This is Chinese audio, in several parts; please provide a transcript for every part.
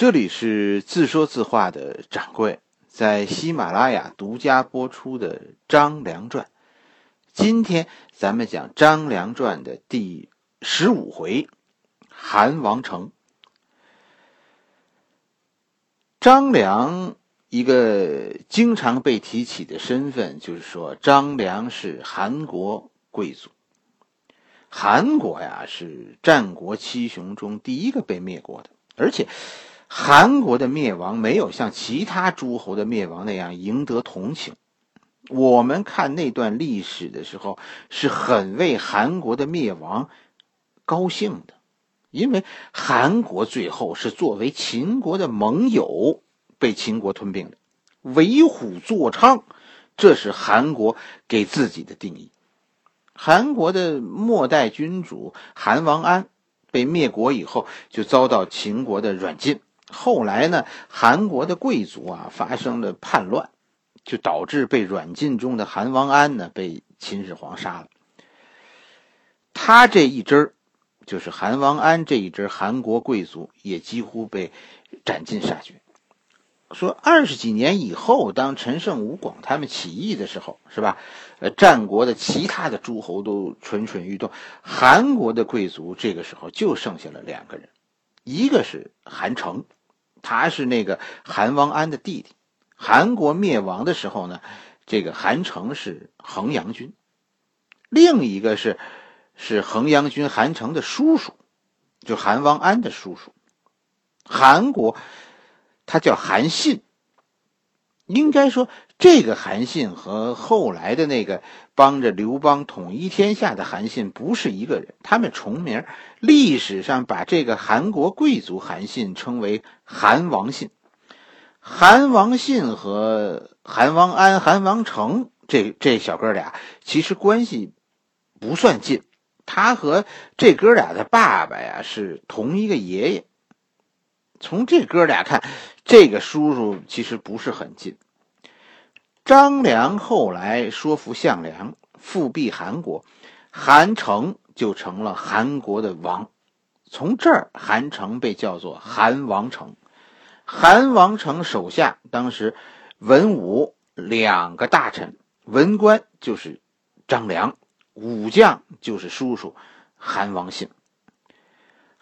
这里是自说自话的掌柜在喜马拉雅独家播出的《张良传》。今天咱们讲《张良传》的第十五回——韩王城。张良一个经常被提起的身份，就是说张良是韩国贵族。韩国呀，是战国七雄中第一个被灭国的，而且。韩国的灭亡没有像其他诸侯的灭亡那样赢得同情。我们看那段历史的时候，是很为韩国的灭亡高兴的，因为韩国最后是作为秦国的盟友被秦国吞并的。为虎作伥，这是韩国给自己的定义。韩国的末代君主韩王安被灭国以后，就遭到秦国的软禁。后来呢，韩国的贵族啊发生了叛乱，就导致被软禁中的韩王安呢被秦始皇杀了。他这一支儿，就是韩王安这一支韩国贵族，也几乎被斩尽杀绝。说二十几年以后，当陈胜吴广他们起义的时候，是吧？呃，战国的其他的诸侯都蠢蠢欲动，韩国的贵族这个时候就剩下了两个人，一个是韩成。他是那个韩王安的弟弟，韩国灭亡的时候呢，这个韩城是衡阳君，另一个是是衡阳君韩城的叔叔，就韩王安的叔叔。韩国他叫韩信，应该说。这个韩信和后来的那个帮着刘邦统一天下的韩信不是一个人，他们重名。历史上把这个韩国贵族韩信称为韩王信。韩王信和韩王安、韩王成这这小哥俩其实关系不算近，他和这哥俩的爸爸呀是同一个爷爷。从这哥俩看，这个叔叔其实不是很近。张良后来说服项梁复辟韩国，韩成就成了韩国的王。从这儿，韩城被叫做韩王城。韩王城手下当时文武两个大臣，文官就是张良，武将就是叔叔韩王信。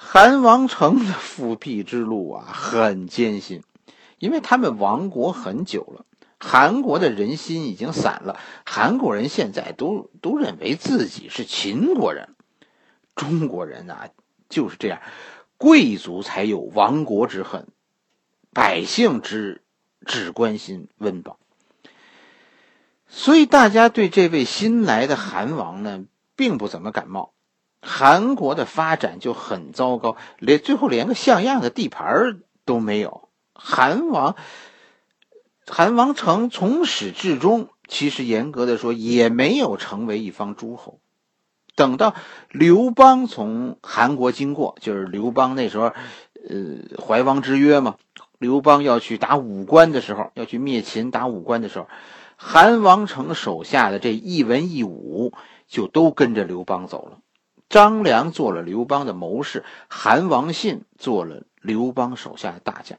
韩王成的复辟之路啊，很艰辛，因为他们亡国很久了。韩国的人心已经散了，韩国人现在都都认为自己是秦国人。中国人啊就是这样，贵族才有亡国之恨，百姓只只关心温饱。所以大家对这位新来的韩王呢，并不怎么感冒。韩国的发展就很糟糕，连最后连个像样的地盘都没有。韩王。韩王成从始至终，其实严格的说，也没有成为一方诸侯。等到刘邦从韩国经过，就是刘邦那时候，呃，怀王之约嘛。刘邦要去打武关的时候，要去灭秦打武关的时候，韩王成手下的这一文一武就都跟着刘邦走了。张良做了刘邦的谋士，韩王信做了刘邦手下的大将。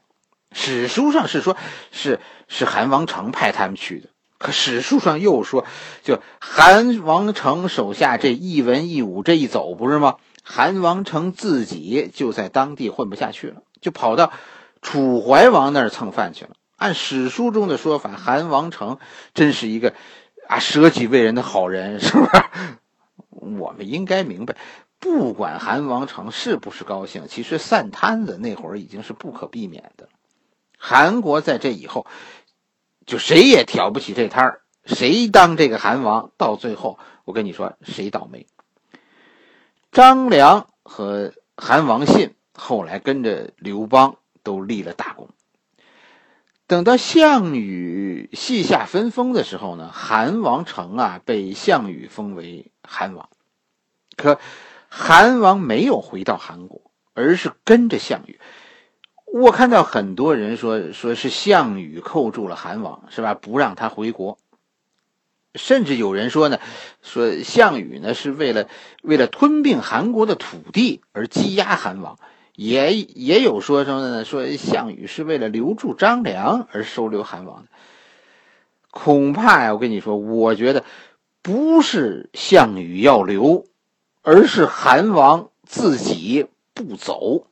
史书上是说，是是韩王成派他们去的，可史书上又说，就韩王成手下这一文一武这一走，不是吗？韩王成自己就在当地混不下去了，就跑到楚怀王那儿蹭饭去了。按史书中的说法，韩王成真是一个啊舍己为人的好人，是不是？我们应该明白，不管韩王成是不是高兴，其实散摊子那会儿已经是不可避免的。韩国在这以后，就谁也挑不起这摊儿，谁当这个韩王，到最后我跟你说，谁倒霉。张良和韩王信后来跟着刘邦都立了大功。等到项羽西夏分封的时候呢，韩王成啊被项羽封为韩王，可韩王没有回到韩国，而是跟着项羽。我看到很多人说，说是项羽扣住了韩王，是吧？不让他回国。甚至有人说呢，说项羽呢是为了为了吞并韩国的土地而羁押韩王，也也有说什么呢？说项羽是为了留住张良而收留韩王的。恐怕呀，我跟你说，我觉得不是项羽要留，而是韩王自己不走。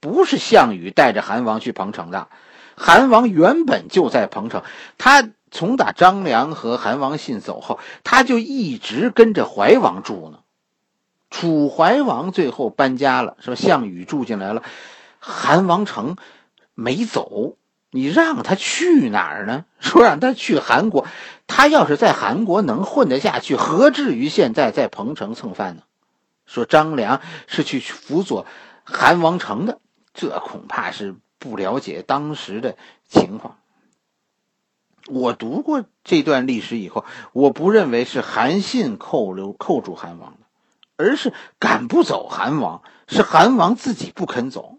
不是项羽带着韩王去彭城的，韩王原本就在彭城。他从打张良和韩王信走后，他就一直跟着怀王住呢。楚怀王最后搬家了，是吧？项羽住进来了，韩王城没走。你让他去哪儿呢？说让他去韩国，他要是在韩国能混得下去，何至于现在在彭城蹭饭呢？说张良是去辅佐韩王成的，这恐怕是不了解当时的情况。我读过这段历史以后，我不认为是韩信扣留扣住韩王的，而是赶不走韩王，是韩王自己不肯走。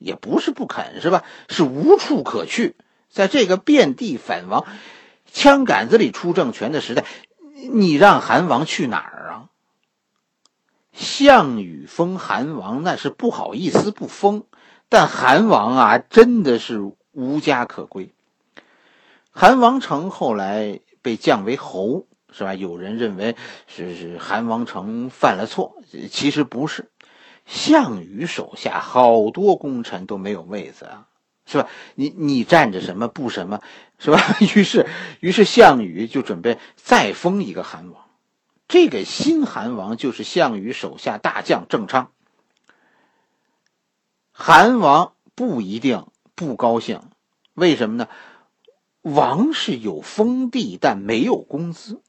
也不是不肯，是吧？是无处可去。在这个遍地反王、枪杆子里出政权的时代，你让韩王去哪儿啊？项羽封韩王，那是不好意思不封。但韩王啊，真的是无家可归。韩王成后来被降为侯，是吧？有人认为是是韩王成犯了错，其实不是。项羽手下好多功臣都没有位子啊，是吧？你你占着什么不什么，是吧？于是，于是项羽就准备再封一个韩王，这个新韩王就是项羽手下大将郑昌。韩王不一定不高兴，为什么呢？王是有封地，但没有工资。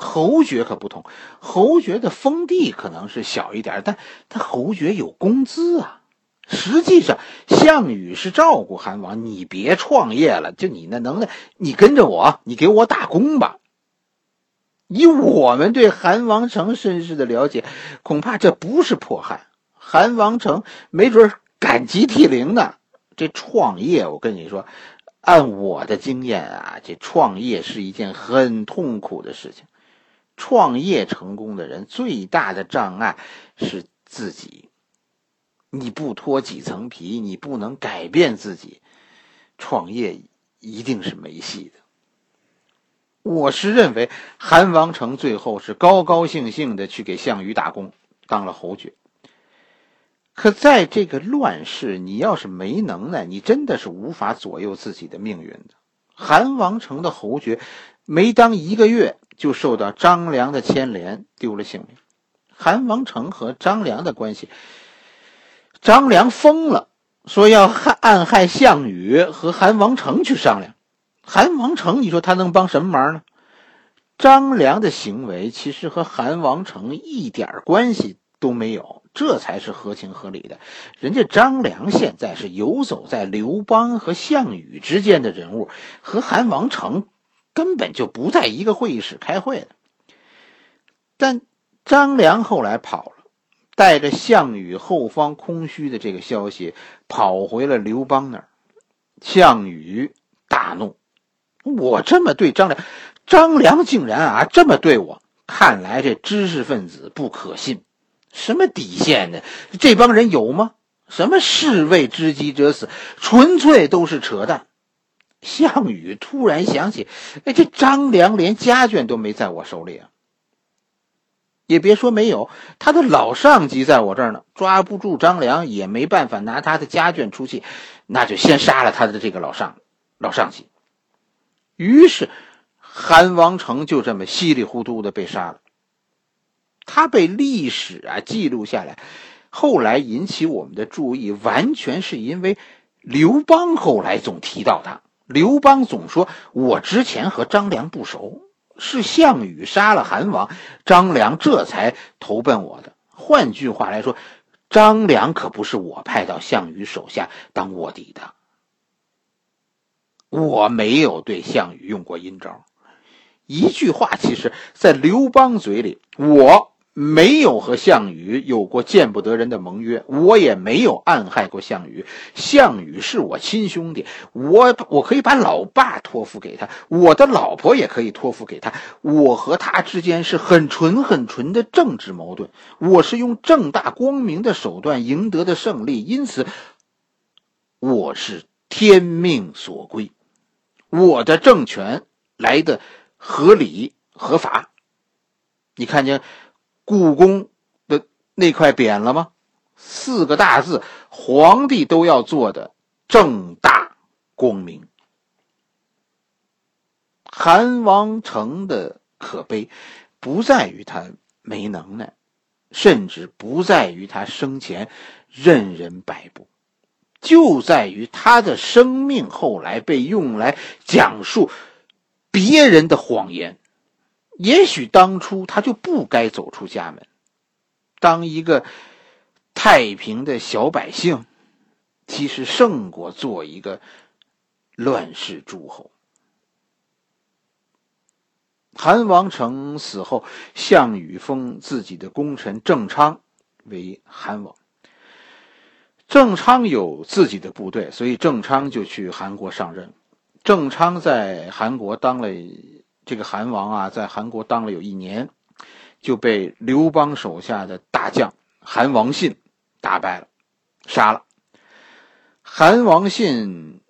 侯爵可不同，侯爵的封地可能是小一点，但他侯爵有工资啊。实际上，项羽是照顾韩王，你别创业了，就你那能耐，你跟着我，你给我打工吧。以我们对韩王成身世的了解，恐怕这不是迫害，韩王成没准感激涕零呢。这创业，我跟你说，按我的经验啊，这创业是一件很痛苦的事情。创业成功的人最大的障碍是自己，你不脱几层皮，你不能改变自己，创业一定是没戏的。我是认为韩王成最后是高高兴兴的去给项羽打工，当了侯爵。可在这个乱世，你要是没能耐，你真的是无法左右自己的命运的。韩王成的侯爵没当一个月。就受到张良的牵连，丢了性命。韩王成和张良的关系，张良疯了，说要害暗害项羽和韩王成去商量。韩王成，你说他能帮什么忙呢？张良的行为其实和韩王成一点关系都没有，这才是合情合理的。人家张良现在是游走在刘邦和项羽之间的人物，和韩王成。根本就不在一个会议室开会的。但张良后来跑了，带着项羽后方空虚的这个消息跑回了刘邦那儿。项羽大怒：“我这么对张良，张良竟然啊这么对我！看来这知识分子不可信，什么底线呢？这帮人有吗？什么士为知己者死，纯粹都是扯淡。”项羽突然想起，哎，这张良连家眷都没在我手里啊！也别说没有，他的老上级在我这儿呢，抓不住张良，也没办法拿他的家眷出气，那就先杀了他的这个老上老上级。于是，韩王成就这么稀里糊涂的被杀了。他被历史啊记录下来，后来引起我们的注意，完全是因为刘邦后来总提到他。刘邦总说：“我之前和张良不熟，是项羽杀了韩王，张良这才投奔我的。换句话来说，张良可不是我派到项羽手下当卧底的。我没有对项羽用过阴招。一句话，其实，在刘邦嘴里，我没有和项羽有过见不得人的盟约，我也没有暗害过项羽。项羽是我亲兄弟，我我可以把老爸托付给他，我的老婆也可以托付给他。我和他之间是很纯很纯的政治矛盾，我是用正大光明的手段赢得的胜利，因此我是天命所归，我的政权来的合理合法。你看见？故宫的那块匾了吗？四个大字，皇帝都要做的正大光明。韩王成的可悲，不在于他没能耐，甚至不在于他生前任人摆布，就在于他的生命后来被用来讲述别人的谎言。也许当初他就不该走出家门，当一个太平的小百姓，其实胜过做一个乱世诸侯。韩王成死后，项羽封自己的功臣郑昌为韩王。郑昌有自己的部队，所以郑昌就去韩国上任。郑昌在韩国当了。这个韩王啊，在韩国当了有一年，就被刘邦手下的大将韩王信打败了，杀了。韩王信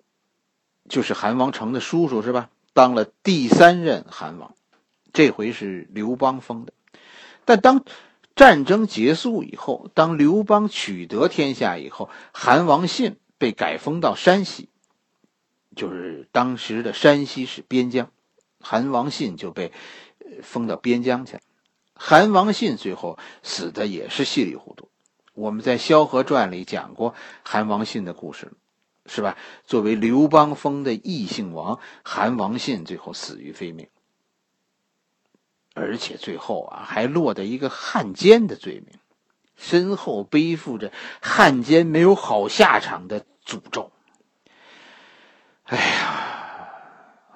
就是韩王成的叔叔，是吧？当了第三任韩王，这回是刘邦封的。但当战争结束以后，当刘邦取得天下以后，韩王信被改封到山西，就是当时的山西是边疆。韩王信就被封到边疆去了。韩王信最后死的也是稀里糊涂。我们在《萧何传》里讲过韩王信的故事，是吧？作为刘邦封的异姓王，韩王信最后死于非命，而且最后啊还落得一个汉奸的罪名，身后背负着汉奸没有好下场的诅咒。哎呀！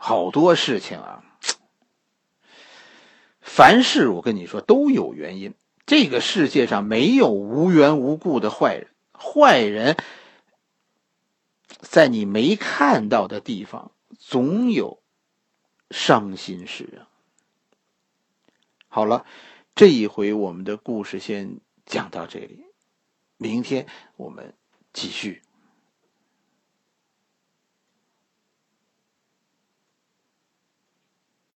好多事情啊，凡事我跟你说都有原因。这个世界上没有无缘无故的坏人，坏人在你没看到的地方总有伤心事啊。好了，这一回我们的故事先讲到这里，明天我们继续。